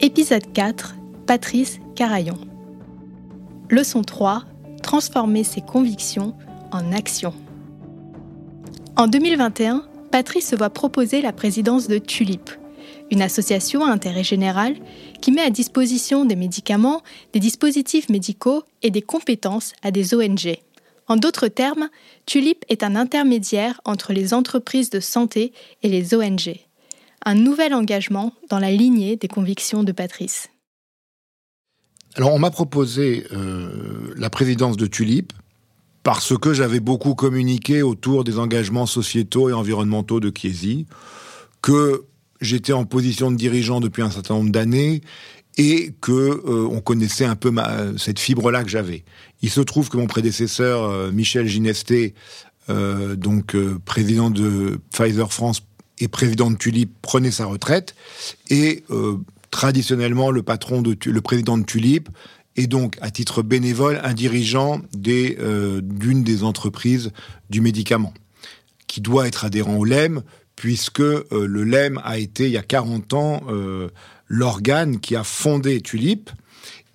Épisode 4 Patrice Carayon. Leçon 3 Transformer ses convictions en action. En 2021, Patrice se voit proposer la présidence de Tulip, une association à intérêt général qui met à disposition des médicaments, des dispositifs médicaux et des compétences à des ONG. En d'autres termes, Tulip est un intermédiaire entre les entreprises de santé et les ONG. Un nouvel engagement dans la lignée des convictions de Patrice. Alors on m'a proposé euh, la présidence de Tulip parce que j'avais beaucoup communiqué autour des engagements sociétaux et environnementaux de Chiesi, que j'étais en position de dirigeant depuis un certain nombre d'années et que euh, on connaissait un peu cette fibre-là que j'avais. Il se trouve que mon prédécesseur euh, Michel Ginesté, donc président de Pfizer France et président de Tulip, prenait sa retraite et traditionnellement le patron de le président de Tulip est donc à titre bénévole un dirigeant des d'une des entreprises du médicament qui doit être adhérent au LEM puisque le LEM a été il y a 40 ans l'organe qui a fondé Tulip.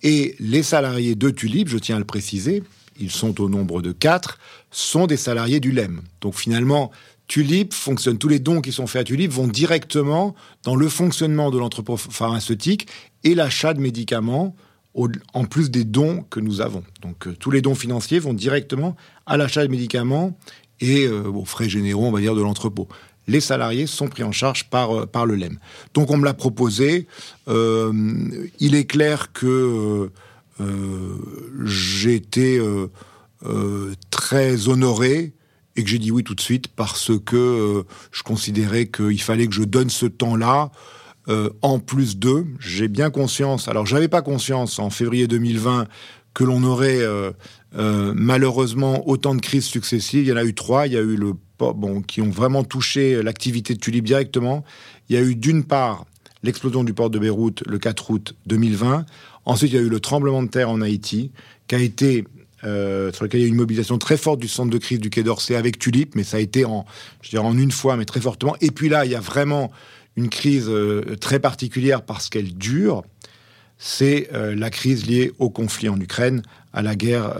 Et les salariés de Tulip, je tiens à le préciser, ils sont au nombre de quatre, sont des salariés du LEM. Donc finalement, Tulip fonctionne, tous les dons qui sont faits à Tulip vont directement dans le fonctionnement de l'entrepôt pharmaceutique et l'achat de médicaments, en plus des dons que nous avons. Donc euh, tous les dons financiers vont directement à l'achat de médicaments et euh, aux frais généraux, on va dire, de l'entrepôt les salariés sont pris en charge par, euh, par le LEM. Donc on me l'a proposé. Il est clair que euh, j'étais très honoré et que j'ai dit oui tout de suite parce que je considérais qu'il fallait que je donne ce temps-là. en plus d'eux, j'ai bien conscience. Alors, j'avais pas conscience en février 2020 que l'on aurait malheureusement autant de crises successives. Il y en a eu trois. Il y a eu le bon, qui ont vraiment touché l'activité de Tulip directement. Il y a eu d'une part l'explosion du port de Beyrouth le 4 août 2020. Ensuite, il y a eu le tremblement de terre en Haïti, qui a été euh, sur lequel il y a eu une mobilisation très forte du centre de crise du Quai d'Orsay avec Tulip, mais ça a été en, je une fois, mais très fortement. Et puis là, il y a vraiment une crise euh, très particulière parce qu'elle dure. C'est euh, la crise liée au conflit en Ukraine, à la guerre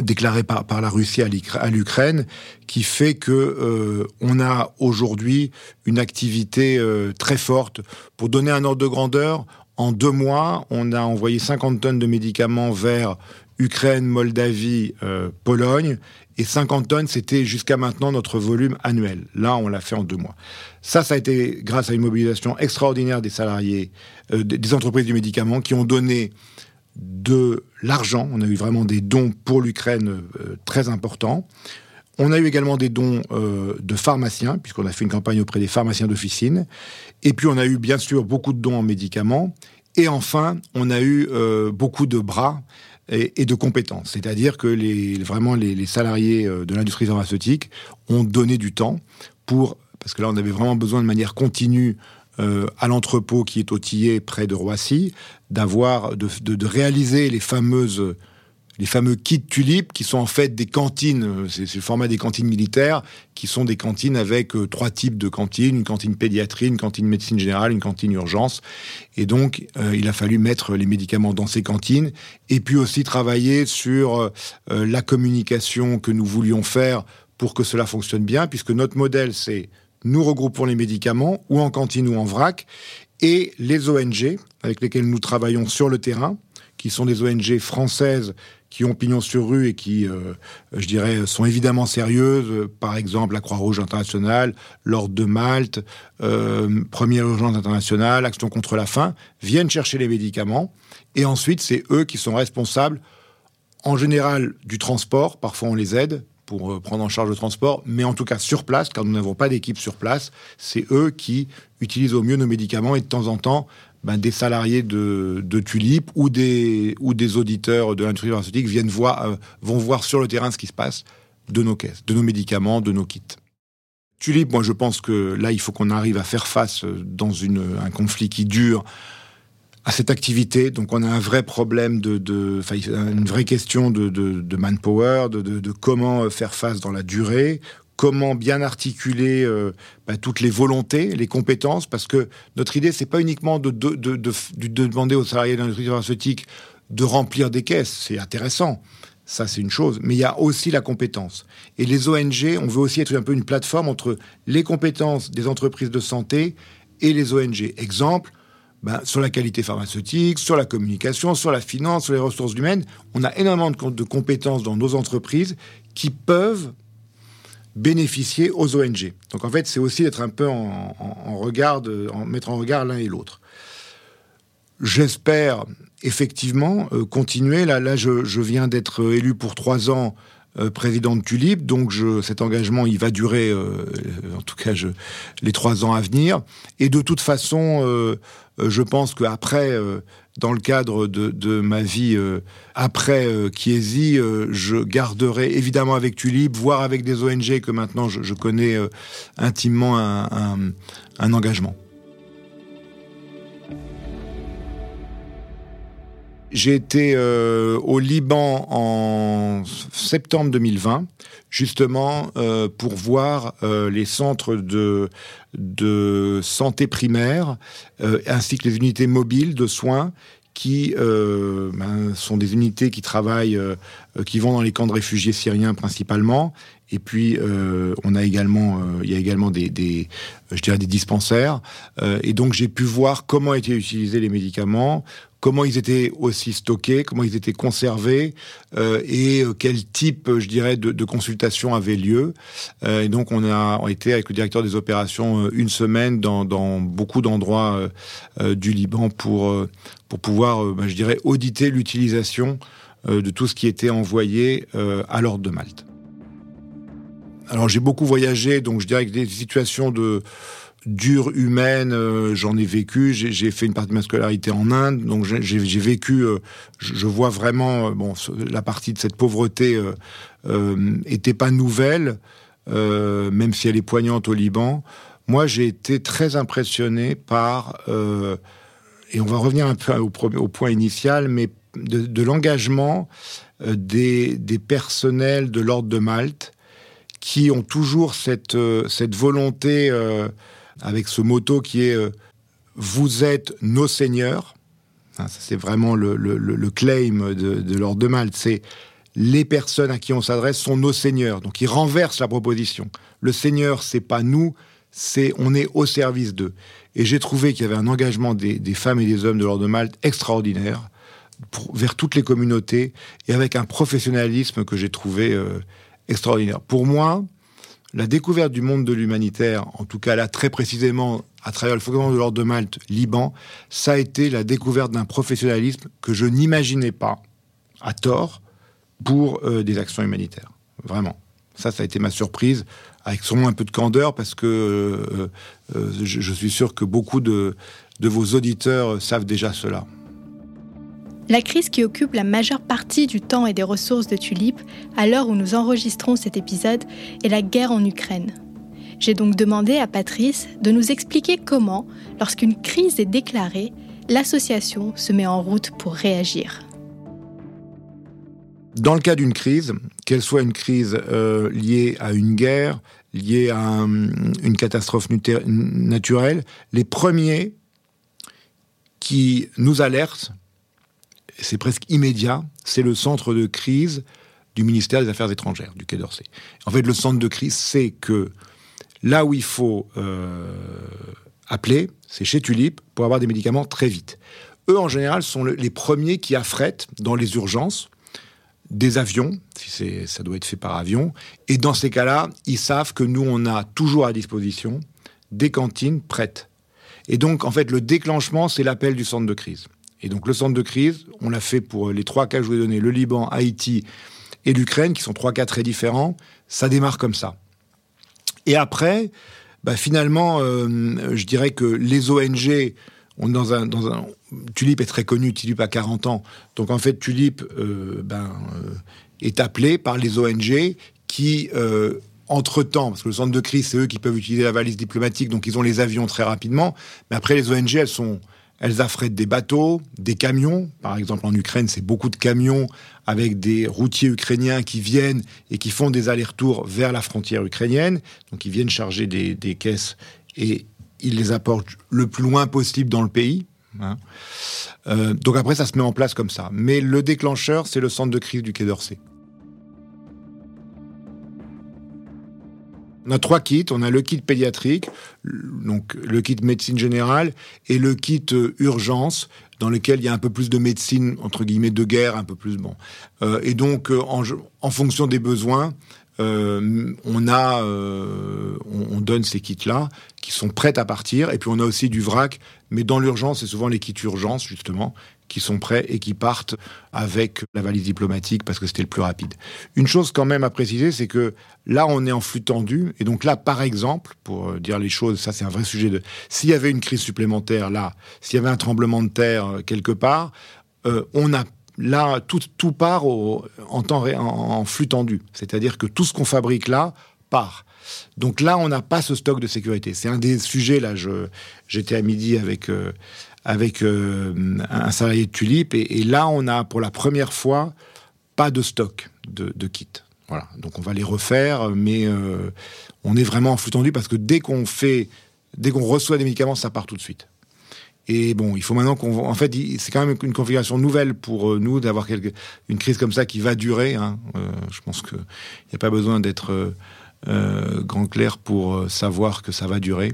déclaré par, par la Russie à l'Ukraine, qui fait que on a aujourd'hui une activité très forte. Pour donner un ordre de grandeur, en deux mois, on a envoyé 50 tonnes de médicaments vers Ukraine, Moldavie, euh, Pologne, et 50 tonnes, c'était jusqu'à maintenant notre volume annuel. Là, on l'a fait en deux mois. Ça, ça a été grâce à une mobilisation extraordinaire des salariés, des entreprises du médicament, qui ont donné de l'argent. On a eu vraiment des dons pour l'Ukraine euh, très importants. On a eu également des dons euh, de pharmaciens, puisqu'on a fait une campagne auprès des pharmaciens d'officine. Et puis on a eu bien sûr beaucoup de dons en médicaments. Et enfin, on a eu euh, beaucoup de bras et, de compétences. C'est-à-dire que les, vraiment les, salariés de l'industrie pharmaceutique ont donné du temps pour, parce que là on avait vraiment besoin de manière continue euh, à l'entrepôt qui est au Tillet, près de Roissy, de, réaliser les fameuses les fameux kits tulipes qui sont en fait des cantines, euh, c'est le format des cantines militaires, qui sont des cantines avec euh, trois types de cantines, une cantine pédiatrie, une cantine médecine générale, une cantine urgence. Et donc, il a fallu mettre les médicaments dans ces cantines, et puis aussi travailler sur la communication que nous voulions faire pour que cela fonctionne bien, puisque notre modèle, c'est nous regroupons les médicaments, ou en cantine ou en vrac, et les ONG avec lesquelles nous travaillons sur le terrain, qui sont des ONG françaises qui ont pignon sur rue et qui, euh, je dirais, sont évidemment sérieuses. Par exemple, la Croix-Rouge internationale, l'Ordre de Malte, euh, Première Urgence internationale, Action contre la faim, viennent chercher les médicaments. Et ensuite, c'est eux qui sont responsables, en général, du transport. Parfois, on les aide pour euh, prendre en charge le transport, mais en tout cas sur place, car nous n'avons pas d'équipe sur place, c'est eux qui utilisent au mieux nos médicaments et de temps en temps, ben, des salariés de, Tulip ou des, auditeurs de l'industrie pharmaceutique viennent voir, euh, vont voir sur le terrain ce qui se passe de nos caisses, de nos médicaments, de nos kits. Tulip, moi je pense que là, il faut qu'on arrive à faire face euh, dans un conflit qui dure à cette activité. Donc on a un vrai problème de, une vraie question de, manpower, de, comment faire face dans la durée, comment bien articuler euh, bah, toutes les volontés, les compétences, parce que notre idée, c'est pas uniquement de, de, de, de, demander aux salariés de l'industrie pharmaceutique de remplir des caisses, c'est intéressant. Ça, c'est une chose. Mais il y a aussi la compétence. Et les ONG, on veut aussi être un peu une plateforme entre les compétences des entreprises de santé et les ONG. Exemple, ben, sur la qualité pharmaceutique, sur la communication, sur la finance, sur les ressources humaines. On a énormément de compétences dans nos entreprises qui peuvent bénéficier aux ONG. Donc en fait, c'est aussi d'être un peu en, regard, en mettre en regard l'un et l'autre. J'espère effectivement euh, continuer. Là, je, viens d'être élu pour trois ans euh, président de Tulip, donc cet engagement, il va durer, euh, en tout cas, les trois ans à venir. Et de toute façon, je pense qu'après, dans le cadre de, de ma vie après Chiesi, je garderai évidemment avec Tulip, voire avec des ONG que maintenant je, connais intimement un, un engagement. J'ai été euh, au Liban en septembre 2020, justement euh, pour voir euh, les centres de, de santé primaire, ainsi que les unités mobiles de soins qui ben, sont des unités qui travaillent, qui vont dans les camps de réfugiés syriens principalement. Et puis, on a également, il y a également des, des, je dirais, des dispensaires. et donc, j'ai pu voir comment étaient utilisés les médicaments, comment ils étaient aussi stockés, comment ils étaient conservés euh, et euh, quel type, je dirais, de, consultation avait lieu. Euh, et donc on a été avec le directeur des opérations euh, une semaine dans, beaucoup d'endroits euh, du Liban pour pour pouvoir, ben, je dirais, auditer l'utilisation de tout ce qui était envoyé à l'ordre de Malte. Alors j'ai beaucoup voyagé, donc je dirais que des situations de dure humaine, euh, j'en ai vécu. J'ai fait une partie de ma scolarité en Inde, donc j'ai vécu. Euh, je, vois vraiment, euh, bon, la partie de cette pauvreté était pas nouvelle, même si elle est poignante au Liban. Moi, j'ai été très impressionné par, et on va revenir un peu au, au point initial, mais de, l'engagement des, personnels de l'ordre de Malte qui ont toujours cette volonté avec ce motto qui est euh, Vous êtes nos seigneurs. C'est vraiment le, claim de, l'ordre de Malte. C'est les personnes à qui on s'adresse sont nos seigneurs. Donc ils renversent la proposition. Le seigneur, c'est pas nous, c'est on est au service d'eux. Et j'ai trouvé qu'il y avait un engagement des, femmes et des hommes de l'ordre de Malte extraordinaire vers toutes les communautés et avec un professionnalisme que j'ai trouvé euh, extraordinaire. Pour moi, la découverte du monde de l'humanitaire, en tout cas là très précisément à travers le fonctionnement de l'ordre de Malte, Liban, ça a été la découverte d'un professionnalisme que je n'imaginais pas, à tort, pour euh, des actions humanitaires. Vraiment. Ça, ça a été ma surprise, avec sûrement un peu de candeur, parce que euh, euh, je, suis sûr que beaucoup de vos auditeurs savent déjà cela. La crise qui occupe la majeure partie du temps et des ressources de Tulip à l'heure où nous enregistrons cet épisode est la guerre en Ukraine. J'ai donc demandé à Patrice de nous expliquer comment, lorsqu'une crise est déclarée, l'association se met en route pour réagir. Dans le cas d'une crise, qu'elle soit une crise euh, liée à une guerre, liée à une catastrophe naturelle, les premiers qui nous alertent, c'est presque immédiat, c'est le centre de crise du ministère des Affaires étrangères, du Quai d'Orsay. En fait, le centre de crise, c'est que là où il faut euh, appeler, c'est chez Tulip, pour avoir des médicaments très vite. Eux, en général, sont les premiers qui affrètent dans les urgences des avions, si ça doit être fait par avion, et dans ces cas-là, ils savent que nous, on a toujours à disposition des cantines prêtes. Et donc, en fait, le déclenchement, c'est l'appel du centre de crise. Et donc le centre de crise, on l'a fait pour les trois cas que je vous ai donnés, le Liban, Haïti et l'Ukraine, qui sont trois cas très différents. Ça démarre comme ça. Et après, bah finalement, euh, je dirais que les ONG, on dans un, dans un, Tulip est très connu, Tulip a 40 ans. Donc en fait, Tulip euh, ben, euh, est appelé par les ONG qui, entre-temps, parce que le centre de crise, c'est eux qui peuvent utiliser la valise diplomatique, donc ils ont les avions très rapidement. Mais après, les ONG, elles sont elles affrètent des bateaux, des camions. Par exemple, en Ukraine, c'est beaucoup de camions avec des routiers ukrainiens qui viennent et qui font des allers-retours vers la frontière ukrainienne. Donc, ils viennent charger des, caisses et ils les apportent le plus loin possible dans le pays. Hein. Euh, donc après, ça se met en place comme ça. Mais le déclencheur, c'est le centre de crise du Quai d'Orsay. On a trois kits. On a le kit pédiatrique, donc le kit médecine générale, et le kit euh, urgence, dans lequel il y a un peu plus de médecine entre guillemets de guerre, un peu plus bon. Euh, et donc euh, en, fonction des besoins, on a, on, donne ces kits-là qui sont prêts à partir. Et puis on a aussi du vrac, mais dans l'urgence, c'est souvent les kits urgence justement qui sont prêts et qui partent avec la valise diplomatique parce que c'était le plus rapide. Une chose quand même à préciser, c'est que là, on est en flux tendu. Et donc là, par exemple, pour euh, dire les choses, ça c'est un vrai sujet de... S'il y avait une crise supplémentaire là, s'il y avait un tremblement de terre euh, quelque part, euh, on a là, tout, tout part en, flux tendu. C'est-à-dire que tout ce qu'on fabrique là part. Donc là, on n'a pas ce stock de sécurité. C'est un des sujets, là, j'étais à midi avec avec euh, un salarié de Tulipe. Et, là, on a pour la première fois pas de stock de, kits. Voilà. Donc on va les refaire, mais euh, on est vraiment en flux tendu parce que dès qu'on fait, dès qu'on reçoit des médicaments, ça part tout de suite. Et bon, il faut maintenant qu'on, en fait, c'est quand même une configuration nouvelle pour euh, nous d'avoir une crise comme ça qui va durer. Hein. je pense qu'il n'y a pas besoin d'être grand clair pour savoir que ça va durer.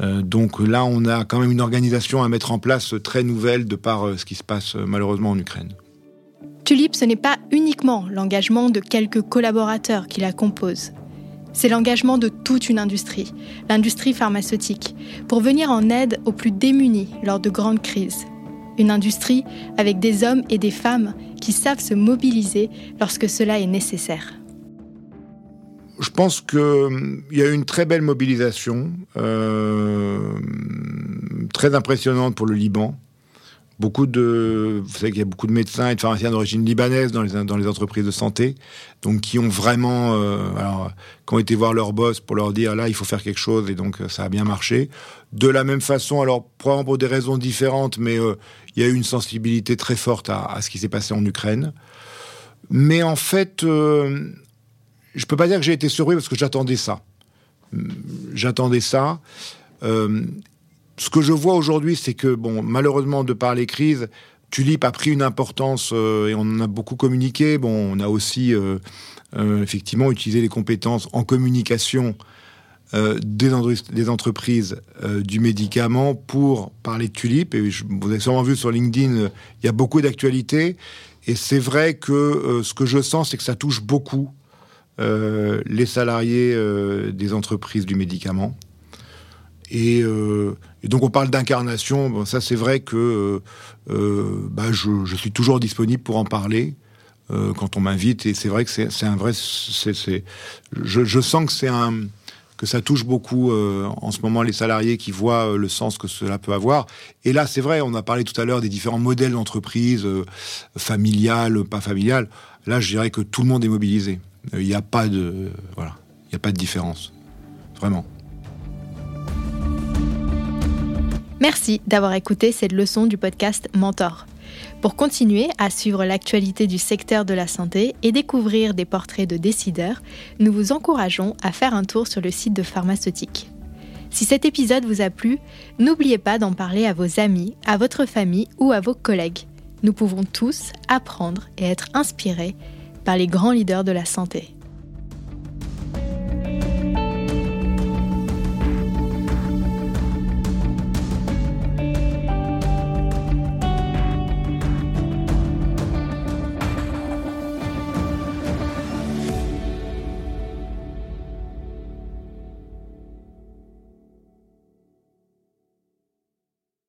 Euh, donc là, on a quand même une organisation à mettre en place très nouvelle de par euh, ce qui se passe euh, malheureusement en Ukraine. Tulip, ce n'est pas uniquement l'engagement de quelques collaborateurs qui la composent. C'est l'engagement de toute une industrie, l'industrie pharmaceutique, pour venir en aide aux plus démunis lors de grandes crises. Une industrie avec des hommes et des femmes qui savent se mobiliser lorsque cela est nécessaire je pense qu'il hum, y a eu une très belle mobilisation, euh, très impressionnante pour le Liban. Beaucoup de, vous savez qu'il y a beaucoup de médecins et de pharmaciens d'origine libanaise dans les, entreprises de santé, donc qui ont vraiment, euh, qui ont été voir leur boss pour leur dire là il faut faire quelque chose et donc ça a bien marché. De la même façon, alors probablement pour des raisons différentes, mais euh, il y a eu une sensibilité très forte à ce qui s'est passé en Ukraine. Mais en fait, je peux pas dire que j'ai été surpris parce que j'attendais ça. J'attendais ça. Euh, ce que je vois aujourd'hui, c'est que, bon, malheureusement, de par les crises, Tulip a pris une importance euh, et on en a beaucoup communiqué. Bon, on a aussi euh, effectivement utilisé les compétences en communication des, entreprises du médicament pour parler de Tulip. Et vous avez sûrement vu sur LinkedIn, il y a beaucoup d'actualités. Et c'est vrai que ce que je sens, c'est que ça touche beaucoup les salariés euh, des entreprises du médicament. Et, euh, donc on parle d'incarnation. ça c'est vrai que bah, je, suis toujours disponible pour en parler quand on m'invite. Et c'est vrai que c'est un vrai. je, sens que c'est un que ça touche beaucoup en ce moment les salariés qui voient le sens que cela peut avoir. Et là, c'est vrai, on a parlé tout à l'heure des différents modèles d'entreprise, familiales, pas familiales. Là, je dirais que tout le monde est mobilisé. Il n'y a pas de différence, vraiment. Merci d'avoir écouté cette leçon du podcast Mentor. Pour continuer à suivre l'actualité du secteur de la santé et découvrir des portraits de décideurs, nous vous encourageons à faire un tour sur le site de Pharmaceutique. Si cet épisode vous a plu, n'oubliez pas d'en parler à vos amis, à votre famille ou à vos collègues. Nous pouvons tous apprendre et être inspirés par les grands leaders de la santé.